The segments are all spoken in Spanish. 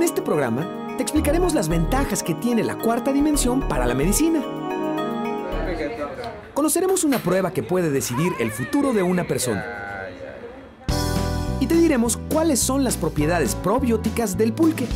En este programa te explicaremos las ventajas que tiene la cuarta dimensión para la medicina. Conoceremos una prueba que puede decidir el futuro de una persona. Y te diremos cuáles son las propiedades probióticas del pulque.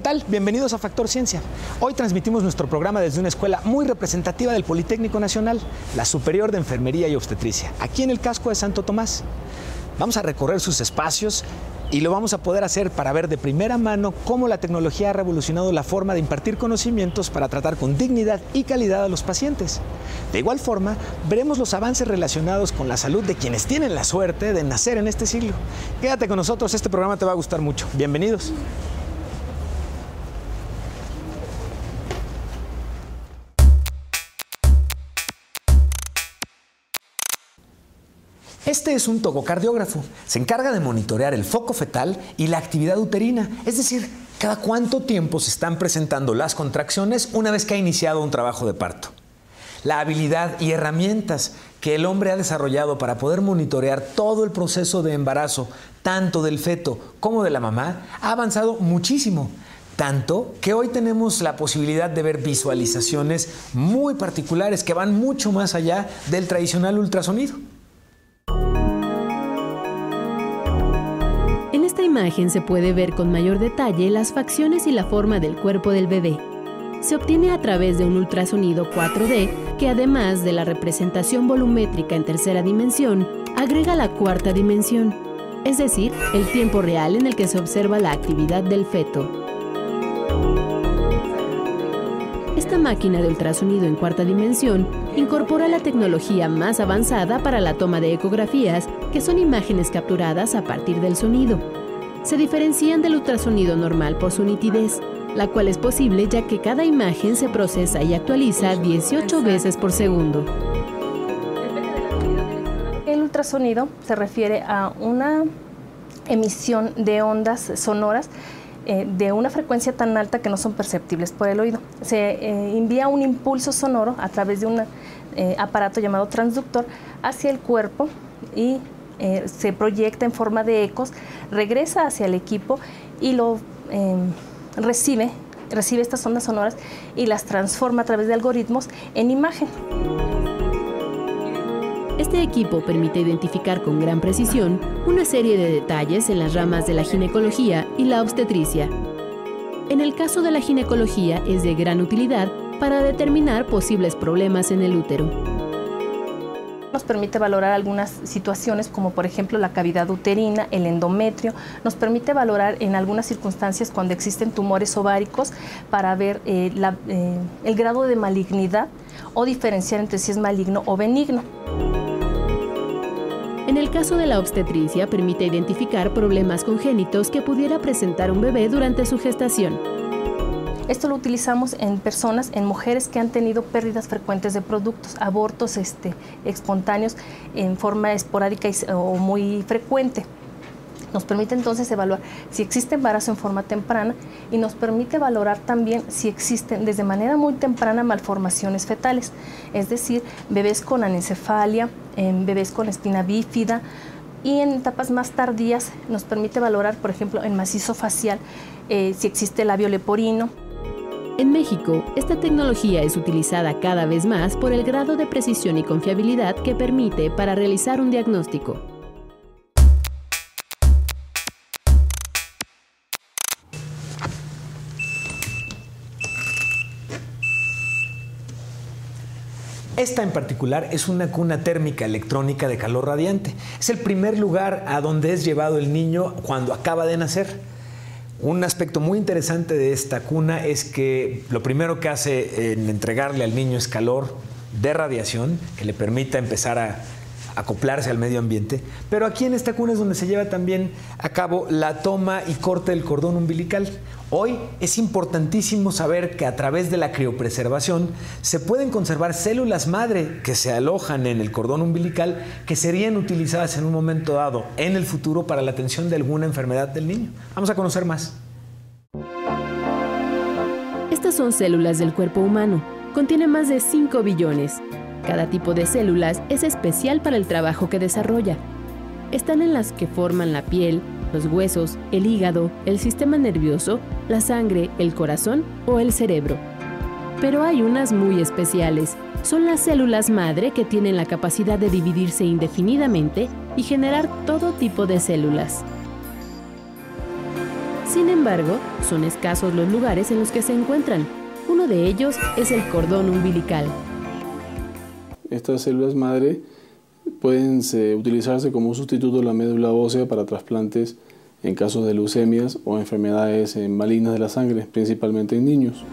¿Qué tal? Bienvenidos a Factor Ciencia. Hoy transmitimos nuestro programa desde una escuela muy representativa del Politécnico Nacional, la Superior de Enfermería y Obstetricia, aquí en el casco de Santo Tomás. Vamos a recorrer sus espacios y lo vamos a poder hacer para ver de primera mano cómo la tecnología ha revolucionado la forma de impartir conocimientos para tratar con dignidad y calidad a los pacientes. De igual forma, veremos los avances relacionados con la salud de quienes tienen la suerte de nacer en este siglo. Quédate con nosotros, este programa te va a gustar mucho. Bienvenidos. Este es un togocardiógrafo. Se encarga de monitorear el foco fetal y la actividad uterina, es decir, cada cuánto tiempo se están presentando las contracciones una vez que ha iniciado un trabajo de parto. La habilidad y herramientas que el hombre ha desarrollado para poder monitorear todo el proceso de embarazo, tanto del feto como de la mamá, ha avanzado muchísimo. Tanto que hoy tenemos la posibilidad de ver visualizaciones muy particulares que van mucho más allá del tradicional ultrasonido. Esta imagen se puede ver con mayor detalle las facciones y la forma del cuerpo del bebé. Se obtiene a través de un ultrasonido 4D que además de la representación volumétrica en tercera dimensión, agrega la cuarta dimensión, es decir, el tiempo real en el que se observa la actividad del feto. Esta máquina de ultrasonido en cuarta dimensión incorpora la tecnología más avanzada para la toma de ecografías, que son imágenes capturadas a partir del sonido. Se diferencian del ultrasonido normal por su nitidez, la cual es posible ya que cada imagen se procesa y actualiza 18 veces por segundo. El ultrasonido se refiere a una emisión de ondas sonoras eh, de una frecuencia tan alta que no son perceptibles por el oído. Se eh, envía un impulso sonoro a través de un eh, aparato llamado transductor hacia el cuerpo y se proyecta en forma de ecos, regresa hacia el equipo y lo recibe, recibe estas ondas sonoras y las transforma a través de algoritmos en imagen. Este equipo permite identificar con gran precisión una serie de detalles en las ramas de la ginecología y la obstetricia. En el caso de la ginecología es de gran utilidad para determinar posibles problemas en el útero. Nos permite valorar algunas situaciones como por ejemplo la cavidad uterina, el endometrio, nos permite valorar en algunas circunstancias cuando existen tumores ováricos para ver eh, eh, el grado de malignidad o diferenciar entre si es maligno o benigno. En el caso de la obstetricia, permite identificar problemas congénitos que pudiera presentar un bebé durante su gestación. Esto lo utilizamos en personas, en mujeres que han tenido pérdidas frecuentes de productos, abortos este, espontáneos en forma esporádica o muy frecuente. Nos permite entonces evaluar si existe embarazo en forma temprana y nos permite valorar también si existen desde manera muy temprana malformaciones fetales, es decir, bebés con anencefalia, bebés con espina bífida y en etapas más tardías nos permite valorar, por ejemplo, en macizo facial eh, si existe labio leporino. En México, esta tecnología es utilizada cada vez más por el grado de precisión y confiabilidad que permite para realizar un diagnóstico. Esta en particular es una cuna térmica electrónica de calor radiante. Es el primer lugar a donde es llevado el niño cuando acaba de nacer. Un aspecto muy interesante de esta cuna es que lo primero que hace en entregarle al niño es calor de radiación que le permita empezar a, acoplarse al medio ambiente, pero aquí en esta cuna es donde se lleva también a cabo la toma y corte del cordón umbilical. Hoy es importantísimo saber que a través de la criopreservación se pueden conservar células madre que se alojan en el cordón umbilical que serían utilizadas en un momento dado en el futuro para la atención de alguna enfermedad del niño. Vamos a conocer más. Estas son células del cuerpo humano. Contiene más de 5 billones. Cada tipo de células es especial para el trabajo que desarrolla. Están en las que forman la piel, los huesos, el hígado, el sistema nervioso, la sangre, el corazón o el cerebro. Pero hay unas muy especiales. Son las células madre que tienen la capacidad de dividirse indefinidamente y generar todo tipo de células. Sin embargo, son escasos los lugares en los que se encuentran. Uno de ellos es el cordón umbilical. Estas células madre pueden utilizarse como sustituto de la médula ósea para trasplantes en casos de leucemias o enfermedades malignas de la sangre, principalmente en niños.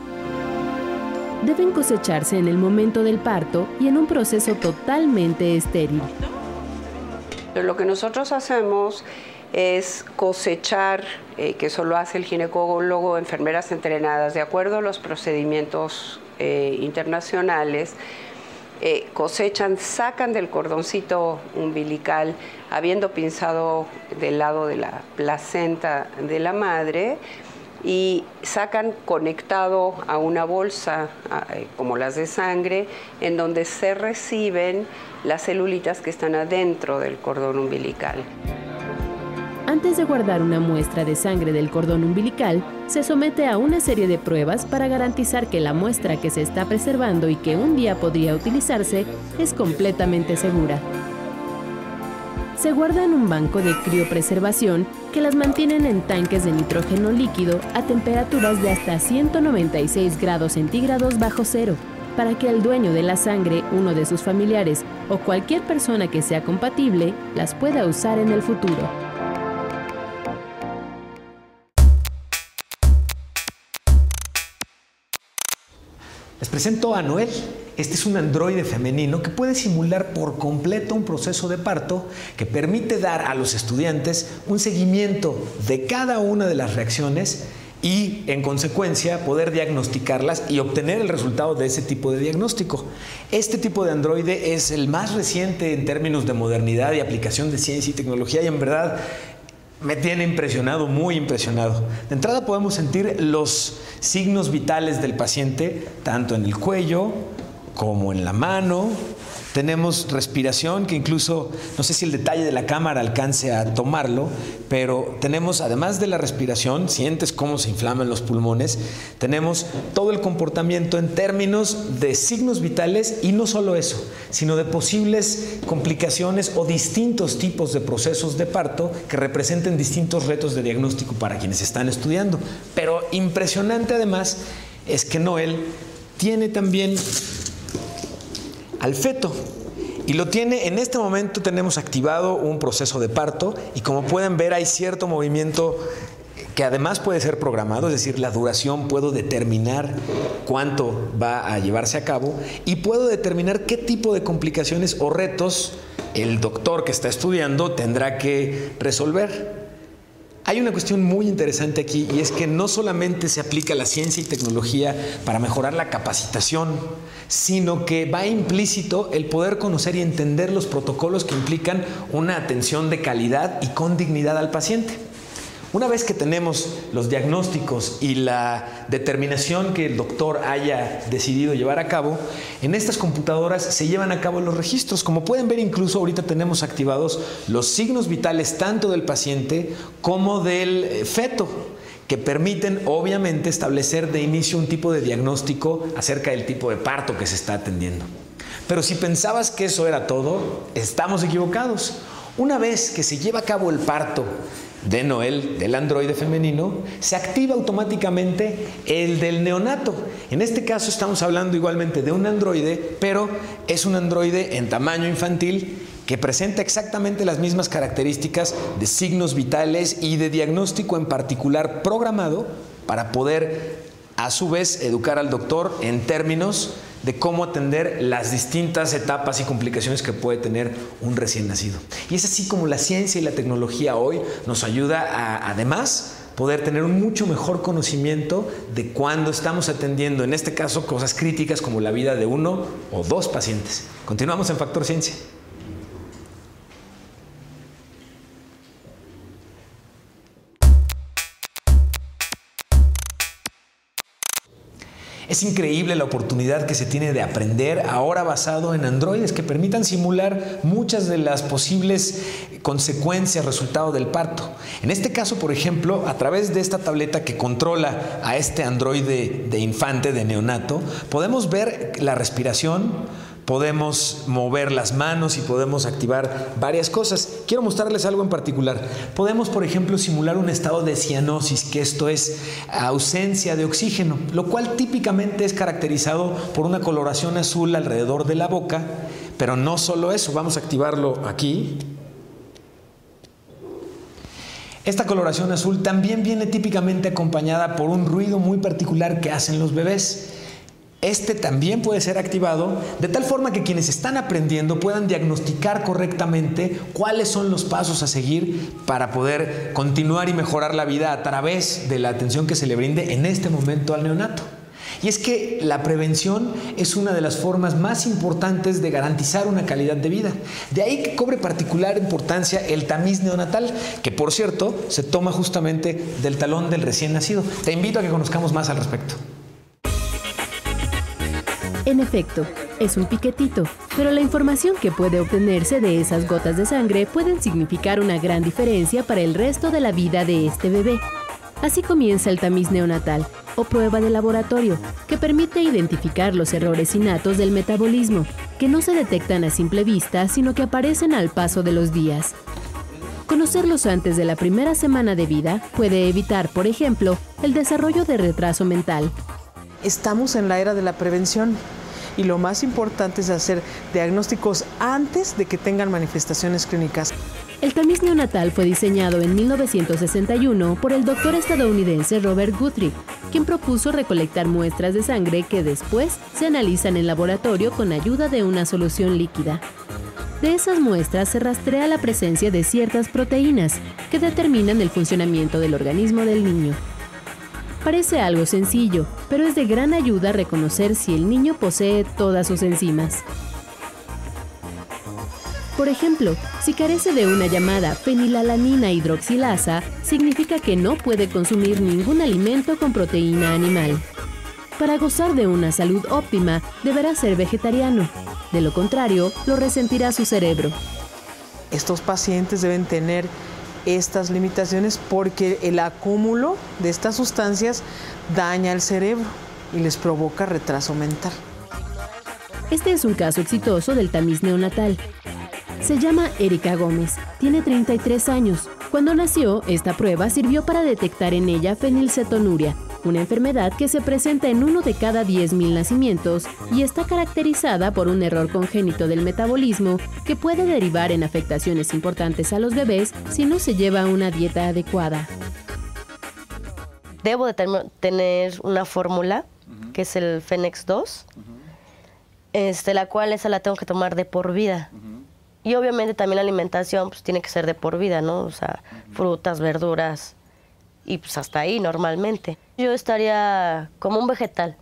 Deben cosecharse en el momento del parto y en un proceso totalmente estéril. Lo que nosotros hacemos es cosechar, eh, que eso lo hace el ginecólogo, enfermeras entrenadas, de acuerdo a los procedimientos eh, internacionales, eh, cosechan, sacan del cordoncito umbilical, habiendo pinzado del lado de la placenta de la madre, y sacan conectado a una bolsa como las de sangre, en donde se reciben las celulitas que están adentro del cordón umbilical. Antes de guardar una muestra de sangre del cordón umbilical, se somete a una serie de pruebas para garantizar que la muestra que se está preservando y que un día podría utilizarse es completamente segura. Se guarda en un banco de criopreservación que las mantienen en tanques de nitrógeno líquido a temperaturas de hasta 196 grados centígrados bajo cero, para que el dueño de la sangre, uno de sus familiares o cualquier persona que sea compatible las pueda usar en el futuro. Presento a Noel. Este es un androide femenino que puede simular por completo un proceso de parto que permite dar a los estudiantes un seguimiento de cada una de las reacciones y en consecuencia poder diagnosticarlas y obtener el resultado de ese tipo de diagnóstico. Este tipo de androide es el más reciente en términos de modernidad y aplicación de ciencia y tecnología y en verdad me tiene impresionado, muy impresionado. De entrada podemos sentir los signos vitales del paciente, tanto en el cuello como en la mano, tenemos respiración, que incluso, no sé si el detalle de la cámara alcance a tomarlo, pero tenemos, además de la respiración, sientes cómo se inflaman los pulmones, tenemos todo el comportamiento en términos de signos vitales y no solo eso, sino de posibles complicaciones o distintos tipos de procesos de parto que representen distintos retos de diagnóstico para quienes están estudiando. Pero impresionante además es que Noel tiene también al feto. Y lo tiene, en este momento tenemos activado un proceso de parto y como pueden ver hay cierto movimiento que además puede ser programado, es decir, la duración puedo determinar cuánto va a llevarse a cabo y puedo determinar qué tipo de complicaciones o retos el doctor que está estudiando tendrá que resolver. Hay una cuestión muy interesante aquí y es que no solamente se aplica la ciencia y tecnología para mejorar la capacitación, sino que va implícito el poder conocer y entender los protocolos que implican una atención de calidad y con dignidad al paciente. Una vez que tenemos los diagnósticos y la determinación que el doctor haya decidido llevar a cabo, en estas computadoras se llevan a cabo los registros. Como pueden ver, incluso ahorita tenemos activados los signos vitales tanto del paciente como del eh, feto que permiten obviamente establecer de inicio un tipo de diagnóstico acerca del tipo de parto que se está atendiendo. Pero si pensabas que eso era todo, estamos equivocados. Una vez que se lleva a cabo el parto de Noel, del androide femenino, se activa automáticamente el del neonato. En este caso estamos hablando igualmente de un androide, pero es un androide en tamaño infantil que presenta exactamente las mismas características de signos vitales y de diagnóstico en particular programado para poder a su vez educar al doctor en términos de cómo atender las distintas etapas y complicaciones que puede tener un recién nacido. Y es así como la ciencia y la tecnología hoy nos ayuda a, además, poder tener un mucho mejor conocimiento de cuando estamos atendiendo, en este caso, cosas críticas como la vida de uno o dos pacientes. Continuamos en Factor Ciencia. Es increíble la oportunidad que se tiene de aprender ahora basado en androides que permitan simular muchas de las posibles consecuencias, resultado del parto. En este caso, por ejemplo, a través de esta tableta que controla a este androide de infante, de neonato, podemos ver la respiración, podemos mover las manos y podemos activar varias cosas. Quiero mostrarles algo en particular. Podemos, por ejemplo, simular un estado de cianosis, que esto es ausencia de oxígeno, lo cual típicamente es caracterizado por una coloración azul alrededor de la boca, pero no solo eso, vamos a activarlo aquí. Esta coloración azul también viene típicamente acompañada por un ruido muy particular que hacen los bebés este también puede ser activado de tal forma que quienes están aprendiendo puedan diagnosticar correctamente cuáles son los pasos a seguir para poder continuar y mejorar la vida a través de la atención que se le brinde en este momento al neonato. Y es que la prevención es una de las formas más importantes de garantizar una calidad de vida. De ahí que cobre particular importancia el tamiz neonatal, que por cierto se toma justamente del talón del recién nacido. Te invito a que conozcamos más al respecto. En efecto, es un piquetito, pero la información que puede obtenerse de esas gotas de sangre pueden significar una gran diferencia para el resto de la vida de este bebé. Así comienza el tamiz neonatal, o prueba de laboratorio, que permite identificar los errores innatos del metabolismo, que no se detectan a simple vista, sino que aparecen al paso de los días. Conocerlos antes de la primera semana de vida puede evitar, por ejemplo, el desarrollo de retraso mental, estamos en la era de la prevención y lo más importante es hacer diagnósticos antes de que tengan manifestaciones clínicas. El tamiz neonatal fue diseñado en 1961 por el doctor estadounidense Robert Guthrie, quien propuso recolectar muestras de sangre que después se analizan en laboratorio con ayuda de una solución líquida. De esas muestras se rastrea la presencia de ciertas proteínas que determinan el funcionamiento del organismo del niño. Parece algo sencillo, pero es de gran ayuda reconocer si el niño posee todas sus enzimas. Por ejemplo, si carece de una llamada fenilalanina hidroxilasa, significa que no puede consumir ningún alimento con proteína animal. Para gozar de una salud óptima, deberá ser vegetariano. De lo contrario, lo resentirá su cerebro. Estos pacientes deben tener estas limitaciones porque el acúmulo de estas sustancias daña el cerebro y les provoca retraso mental. Este es un caso exitoso del tamiz neonatal. Se llama Erika Gómez, tiene 33 años. Cuando nació, esta prueba sirvió para detectar en ella fenilcetonuria, una enfermedad que se presenta en uno de cada 10.000 nacimientos y está caracterizada por un error congénito del metabolismo que puede derivar en afectaciones importantes a los bebés si no se lleva una dieta adecuada. Debo de tener una fórmula, que es el Fenex 2, este, la cual esa la tengo que tomar de por vida. Y obviamente también la alimentación pues, tiene que ser de por vida, ¿no? O sea, frutas, verduras, y pues hasta ahí normalmente. Yo estaría como un vegetal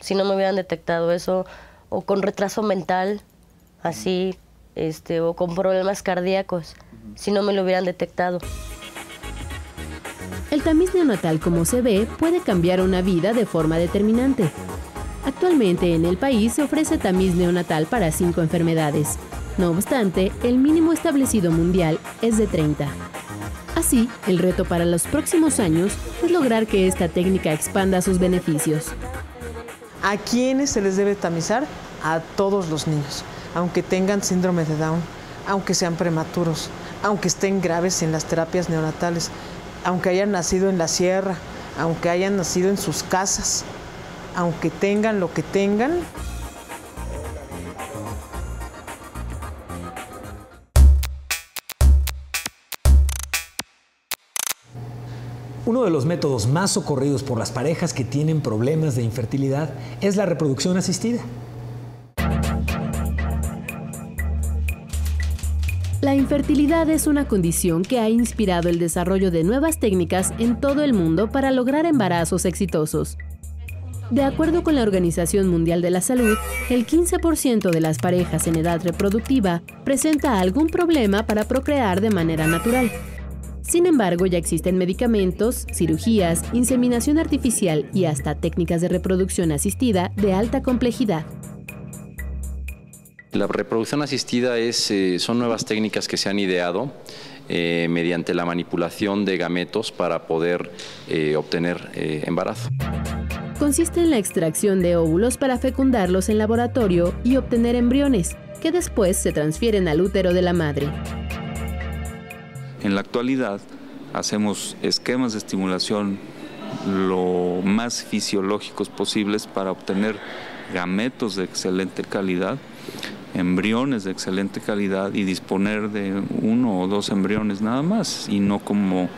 si no me hubieran detectado eso o con retraso mental así este o con problemas cardíacos si no me lo hubieran detectado. El tamiz neonatal como se ve puede cambiar una vida de forma determinante. Actualmente en el país se ofrece tamiz neonatal para cinco enfermedades. No obstante, el mínimo establecido mundial es de 30. Así, el reto para los próximos años es lograr que esta técnica expanda sus beneficios. ¿A quiénes se les debe tamizar? A todos los niños, aunque tengan síndrome de Down, aunque sean prematuros, aunque estén graves en las terapias neonatales, aunque hayan nacido en la sierra, aunque hayan nacido en sus casas, aunque tengan lo que tengan, Uno de los métodos más socorridos por las parejas que tienen problemas de infertilidad es la reproducción asistida. La infertilidad es una condición que ha inspirado el desarrollo de nuevas técnicas en todo el mundo para lograr embarazos exitosos. De acuerdo con la Organización Mundial de la Salud, el 15% de las parejas en edad reproductiva presenta algún problema para procrear de manera natural. Sin embargo, ya existen medicamentos, cirugías, inseminación artificial y hasta técnicas de reproducción asistida de alta complejidad. La reproducción asistida es, eh, son nuevas técnicas que se han ideado eh, mediante la manipulación de gametos para poder eh, obtener embarazo. Consiste en la extracción de óvulos para fecundarlos en laboratorio y obtener embriones, que después se transfieren al útero de la madre. En la actualidad hacemos esquemas de estimulación lo más fisiológicos posibles para obtener gametos de excelente calidad embriones de excelente calidad y disponer de uno o dos embriones nada más y no como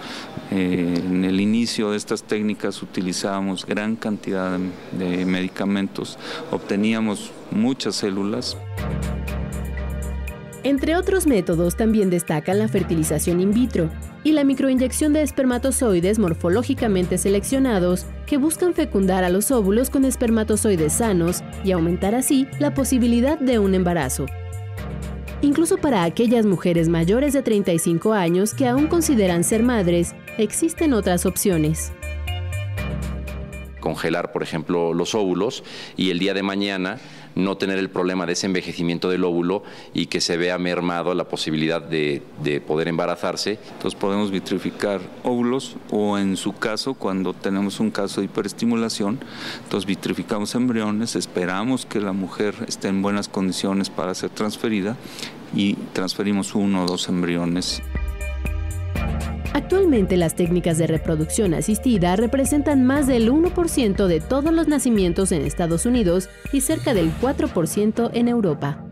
eh, en el inicio de estas técnicas utilizábamos gran cantidad de medicamentos, obteníamos muchas células. Entre otros métodos también destacan la fertilización in vitro y la microinyección de espermatozoides morfológicamente seleccionados que buscan fecundar a los óvulos con espermatozoides sanos y aumentar así la posibilidad de un embarazo. Incluso para aquellas mujeres mayores de 35 años que aún consideran ser madres, existen otras opciones congelar, por ejemplo, los óvulos y el día de mañana no tener el problema de ese envejecimiento del óvulo y que se vea mermado la posibilidad de, poder embarazarse. Entonces podemos vitrificar óvulos o en su caso, cuando tenemos un caso de hiperestimulación, entonces vitrificamos embriones, esperamos que la mujer esté en buenas condiciones para ser transferida y transferimos uno o dos embriones. Actualmente las técnicas de reproducción asistida representan más del 1% de todos los nacimientos en Estados Unidos y cerca del 4% en Europa.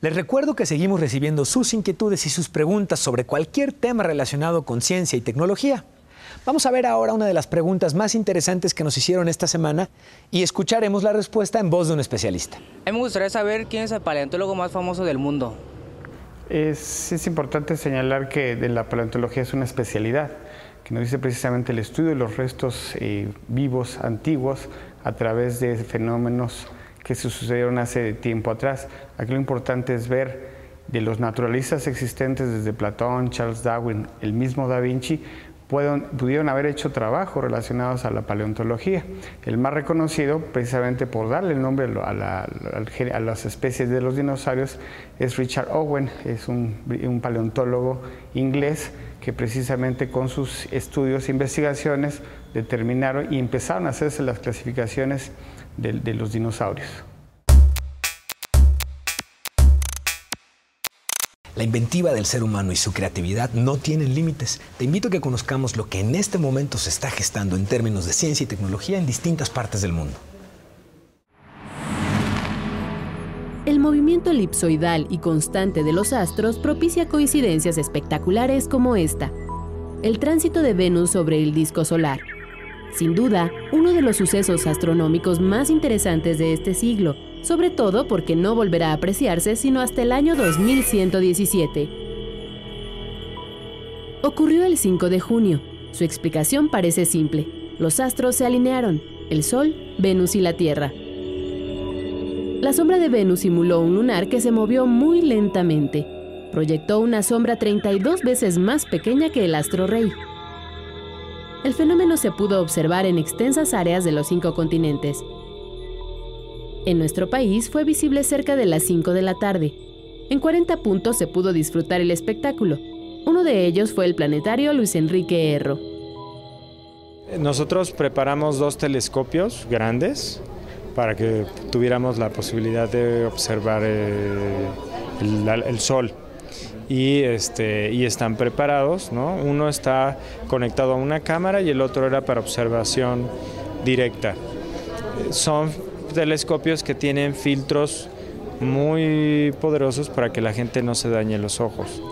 Les recuerdo que seguimos recibiendo sus inquietudes y sus preguntas sobre cualquier tema relacionado con ciencia y tecnología. Vamos a ver ahora una de las preguntas más interesantes que nos hicieron esta semana y escucharemos la respuesta en voz de un especialista. A mí me gustaría saber quién es el paleontólogo más famoso del mundo. Es, importante señalar que de la paleontología es una especialidad que nos dice precisamente el estudio de los restos eh, vivos antiguos a través de fenómenos que se sucedieron hace tiempo atrás. Aquí lo importante es ver de los naturalistas existentes desde Platón, Charles Darwin, el mismo Da Vinci, pudieron haber hecho trabajos relacionados a la paleontología. El más reconocido, precisamente por darle el nombre a, las especies de los dinosaurios, es Richard Owen, es un, paleontólogo inglés que precisamente con sus estudios e investigaciones determinaron y empezaron a hacerse las clasificaciones de, los dinosaurios. La inventiva del ser humano y su creatividad no tienen límites. Te invito a que conozcamos lo que en este momento se está gestando en términos de ciencia y tecnología en distintas partes del mundo. El movimiento elipsoidal y constante de los astros propicia coincidencias espectaculares como esta. El tránsito de Venus sobre el disco solar, sin duda, uno de los sucesos astronómicos más interesantes de este siglo, sobre todo porque no volverá a apreciarse sino hasta el año 2117. Ocurrió el 5 de junio. Su explicación parece simple. Los astros se alinearon, el Sol, Venus y la Tierra. La sombra de Venus simuló un lunar que se movió muy lentamente. Proyectó una sombra 32 veces más pequeña que el astro rey, el fenómeno se pudo observar en extensas áreas de los cinco continentes. En nuestro país fue visible cerca de las 5 de la tarde. En 40 puntos se pudo disfrutar el espectáculo. Uno de ellos fue el planetario Luis Enrique Erro. Nosotros preparamos dos telescopios grandes para que tuviéramos la posibilidad de observar eh, el Sol y, este, y están preparados. ¿no? Uno está conectado a una cámara y el otro era para observación directa. Son telescopios que tienen filtros muy poderosos para que la gente no se dañe los ojos.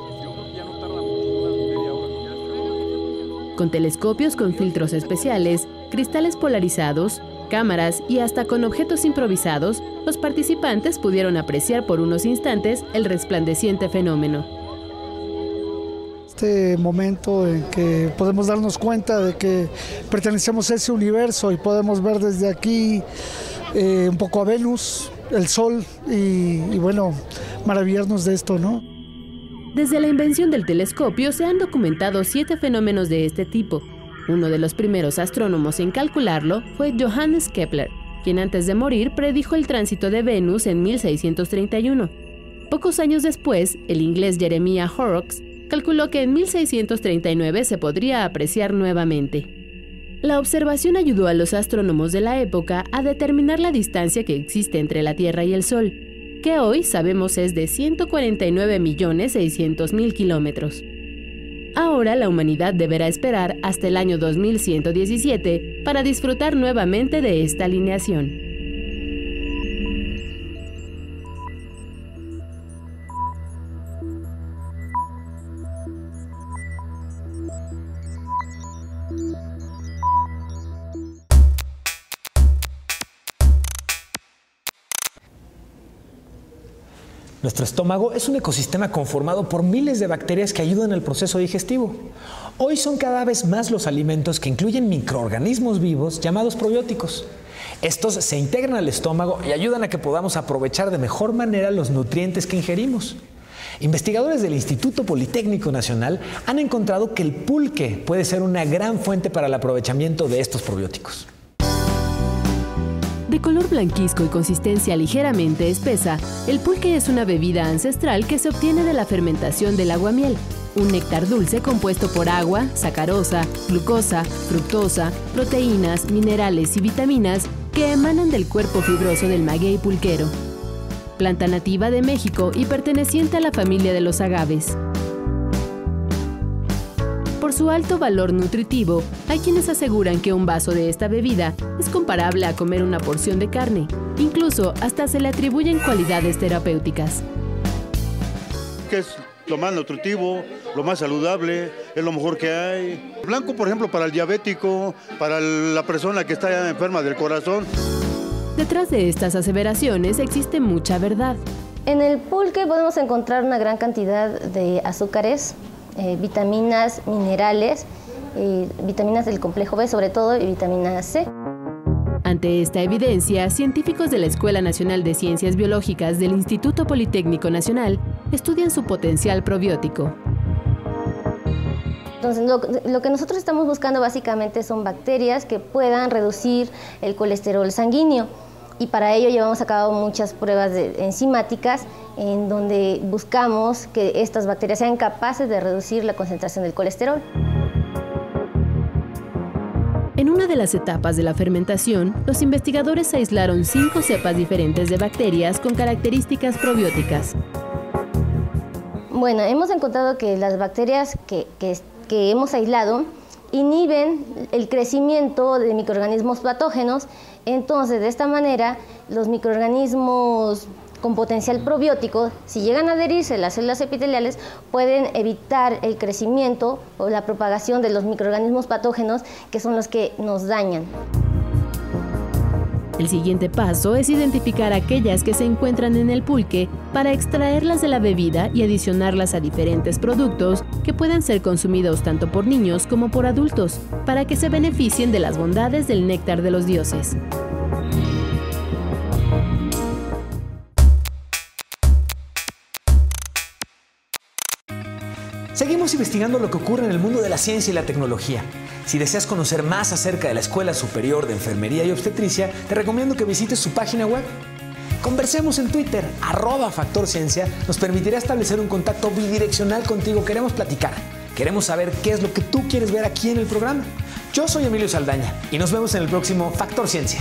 Con telescopios con filtros especiales, cristales polarizados, cámaras y hasta con objetos improvisados, los participantes pudieron apreciar por unos instantes el resplandeciente fenómeno. Este momento en que podemos darnos cuenta de que pertenecemos a ese universo y podemos ver desde aquí eh, un poco a Venus, el Sol y, y bueno, maravillarnos de esto, ¿no? Desde la invención del telescopio se han documentado siete fenómenos de este tipo, uno de los primeros astrónomos en calcularlo fue Johannes Kepler, quien antes de morir predijo el tránsito de Venus en 1631. Pocos años después, el inglés Jeremiah Horrocks calculó que en 1639 se podría apreciar nuevamente. La observación ayudó a los astrónomos de la época a determinar la distancia que existe entre la Tierra y el Sol, que hoy sabemos es de 149.600.000 kilómetros. Ahora la humanidad deberá esperar hasta el año 2117 para disfrutar nuevamente de esta alineación. Nuestro estómago es un ecosistema conformado por miles de bacterias que ayudan al proceso digestivo. Hoy son cada vez más los alimentos que incluyen microorganismos vivos llamados probióticos. Estos se integran al estómago y ayudan a que podamos aprovechar de mejor manera los nutrientes que ingerimos. Investigadores del Instituto Politécnico Nacional han encontrado que el pulque puede ser una gran fuente para el aprovechamiento de estos probióticos. De color blanquizco y consistencia ligeramente espesa, el pulque es una bebida ancestral que se obtiene de la fermentación del aguamiel, un néctar dulce compuesto por agua, sacarosa, glucosa, fructosa, proteínas, minerales y vitaminas que emanan del cuerpo fibroso del maguey pulquero. Planta nativa de México y perteneciente a la familia de los agaves. Su alto valor nutritivo, hay quienes aseguran que un vaso de esta bebida es comparable a comer una porción de carne. Incluso hasta se le atribuyen cualidades terapéuticas. Que es lo más nutritivo, lo más saludable, es lo mejor que hay. Blanco, por ejemplo, para el diabético, para la persona que está enferma del corazón. Detrás de estas aseveraciones existe mucha verdad. En el pulque podemos encontrar una gran cantidad de azúcares, eh, vitaminas, minerales, eh, vitaminas del complejo B sobre todo y vitamina C. Ante esta evidencia, científicos de la Escuela Nacional de Ciencias Biológicas del Instituto Politécnico Nacional estudian su potencial probiótico. Entonces, lo, lo, que nosotros estamos buscando básicamente son bacterias que puedan reducir el colesterol sanguíneo y para ello llevamos a cabo muchas pruebas de, enzimáticas en donde buscamos que estas bacterias sean capaces de reducir la concentración del colesterol. En una de las etapas de la fermentación, los investigadores aislaron cinco cepas diferentes de bacterias con características probióticas. Bueno, hemos encontrado que las bacterias que, que, que hemos aislado inhiben el crecimiento de microorganismos patógenos entonces, de esta manera, los microorganismos con potencial probiótico, si llegan a adherirse a las células epiteliales, pueden evitar el crecimiento o la propagación de los microorganismos patógenos que son los que nos dañan. El siguiente paso es identificar aquellas que se encuentran en el pulque para extraerlas de la bebida y adicionarlas a diferentes productos que pueden ser consumidos tanto por niños como por adultos, para que se beneficien de las bondades del néctar de los dioses. Seguimos investigando lo que ocurre en el mundo de la ciencia y la tecnología. Si deseas conocer más acerca de la Escuela Superior de Enfermería y Obstetricia, te recomiendo que visites su página web. Conversemos en Twitter, arroba nos permitirá establecer un contacto bidireccional contigo. Queremos platicar, queremos saber qué es lo que tú quieres ver aquí en el programa. Yo soy Emilio Saldaña y nos vemos en el próximo Factor Ciencia.